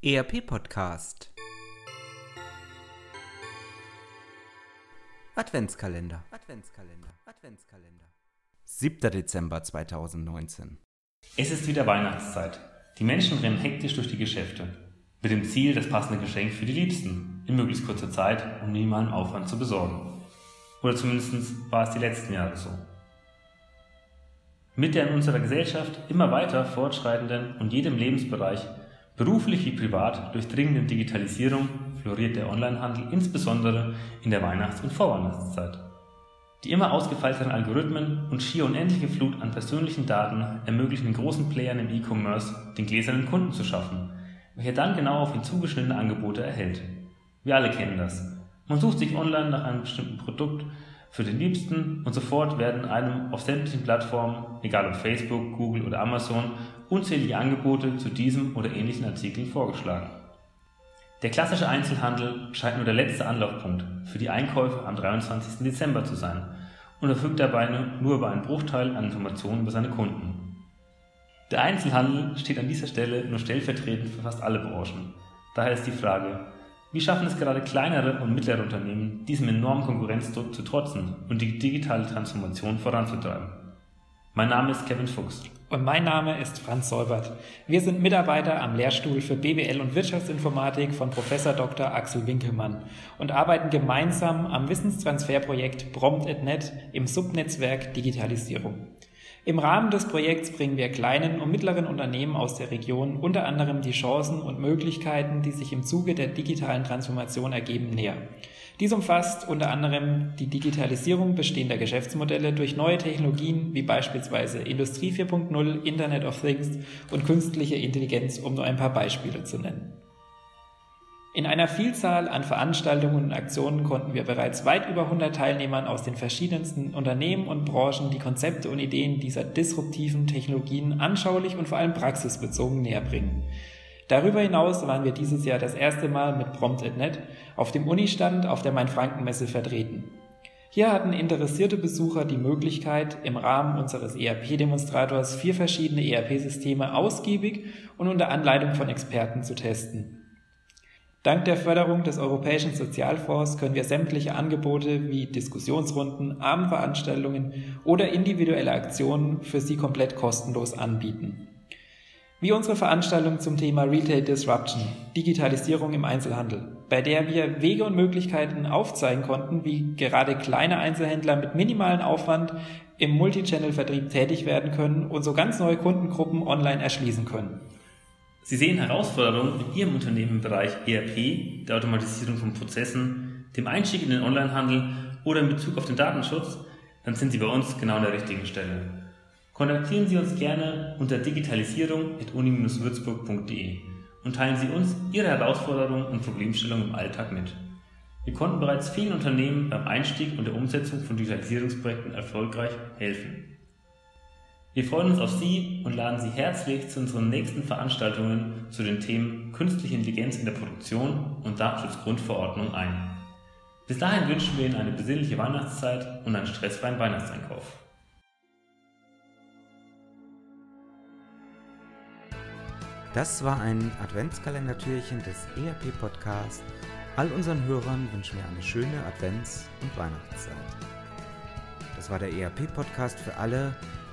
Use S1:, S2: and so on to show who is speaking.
S1: ERP Podcast Adventskalender Adventskalender Adventskalender 7. Dezember 2019
S2: Es ist wieder Weihnachtszeit. Die Menschen rennen hektisch durch die Geschäfte. Mit dem Ziel, das passende Geschenk für die Liebsten in möglichst kurzer Zeit und minimalem Aufwand zu besorgen. Oder zumindest war es die letzten Jahre so. Mit der in unserer Gesellschaft immer weiter fortschreitenden und jedem Lebensbereich Beruflich wie privat durchdringenden Digitalisierung floriert der Onlinehandel insbesondere in der Weihnachts- und Vorweihnachtszeit. Die immer ausgefeilteren Algorithmen und schier unendliche Flut an persönlichen Daten ermöglichen den großen Playern im E-Commerce, den gläsernen Kunden zu schaffen, welcher dann genau auf ihn zugeschnittene Angebote erhält. Wir alle kennen das. Man sucht sich online nach einem bestimmten Produkt für den Liebsten und sofort werden einem auf sämtlichen Plattformen, egal ob Facebook, Google oder Amazon, unzählige Angebote zu diesem oder ähnlichen Artikeln vorgeschlagen. Der klassische Einzelhandel scheint nur der letzte Anlaufpunkt für die Einkäufe am 23. Dezember zu sein und verfügt dabei nur über einen Bruchteil an Informationen über seine Kunden. Der Einzelhandel steht an dieser Stelle nur stellvertretend für fast alle Branchen. Daher ist die Frage, wie schaffen es gerade kleinere und mittlere Unternehmen, diesem enormen Konkurrenzdruck zu trotzen und die digitale Transformation voranzutreiben? Mein Name ist Kevin Fuchs.
S3: Und mein Name ist Franz Säubert. Wir sind Mitarbeiter am Lehrstuhl für BWL und Wirtschaftsinformatik von Professor Dr. Axel Winkelmann und arbeiten gemeinsam am Wissenstransferprojekt Prompt.net im Subnetzwerk Digitalisierung. Im Rahmen des Projekts bringen wir kleinen und mittleren Unternehmen aus der Region unter anderem die Chancen und Möglichkeiten, die sich im Zuge der digitalen Transformation ergeben, näher. Dies umfasst unter anderem die Digitalisierung bestehender Geschäftsmodelle durch neue Technologien wie beispielsweise Industrie 4.0, Internet of Things und künstliche Intelligenz, um nur ein paar Beispiele zu nennen. In einer Vielzahl an Veranstaltungen und Aktionen konnten wir bereits weit über 100 Teilnehmern aus den verschiedensten Unternehmen und Branchen die Konzepte und Ideen dieser disruptiven Technologien anschaulich und vor allem praxisbezogen näherbringen. Darüber hinaus waren wir dieses Jahr das erste Mal mit Prompt.net auf dem Unistand auf der Main-Franken-Messe vertreten. Hier hatten interessierte Besucher die Möglichkeit, im Rahmen unseres ERP-Demonstrators vier verschiedene ERP-Systeme ausgiebig und unter Anleitung von Experten zu testen. Dank der Förderung des Europäischen Sozialfonds können wir sämtliche Angebote wie Diskussionsrunden, Abendveranstaltungen oder individuelle Aktionen für Sie komplett kostenlos anbieten. Wie unsere Veranstaltung zum Thema Retail Disruption, Digitalisierung im Einzelhandel, bei der wir Wege und Möglichkeiten aufzeigen konnten, wie gerade kleine Einzelhändler mit minimalen Aufwand im Multichannel-Vertrieb tätig werden können und so ganz neue Kundengruppen online erschließen können.
S2: Sie sehen Herausforderungen in Ihrem Unternehmen im Bereich ERP, der Automatisierung von Prozessen, dem Einstieg in den Onlinehandel oder in Bezug auf den Datenschutz, dann sind Sie bei uns genau an der richtigen Stelle. Kontaktieren Sie uns gerne unter digitalisierung.uni-würzburg.de und teilen Sie uns Ihre Herausforderungen und Problemstellungen im Alltag mit. Wir konnten bereits vielen Unternehmen beim Einstieg und der Umsetzung von Digitalisierungsprojekten erfolgreich helfen. Wir freuen uns auf Sie und laden Sie herzlich zu unseren nächsten Veranstaltungen zu den Themen Künstliche Intelligenz in der Produktion und Datenschutzgrundverordnung ein. Bis dahin wünschen wir Ihnen eine besinnliche Weihnachtszeit und einen stressfreien Weihnachtseinkauf.
S1: Das war ein Adventskalendertürchen des ERP-Podcasts. All unseren Hörern wünschen wir eine schöne Advents- und Weihnachtszeit. Das war der ERP-Podcast für alle,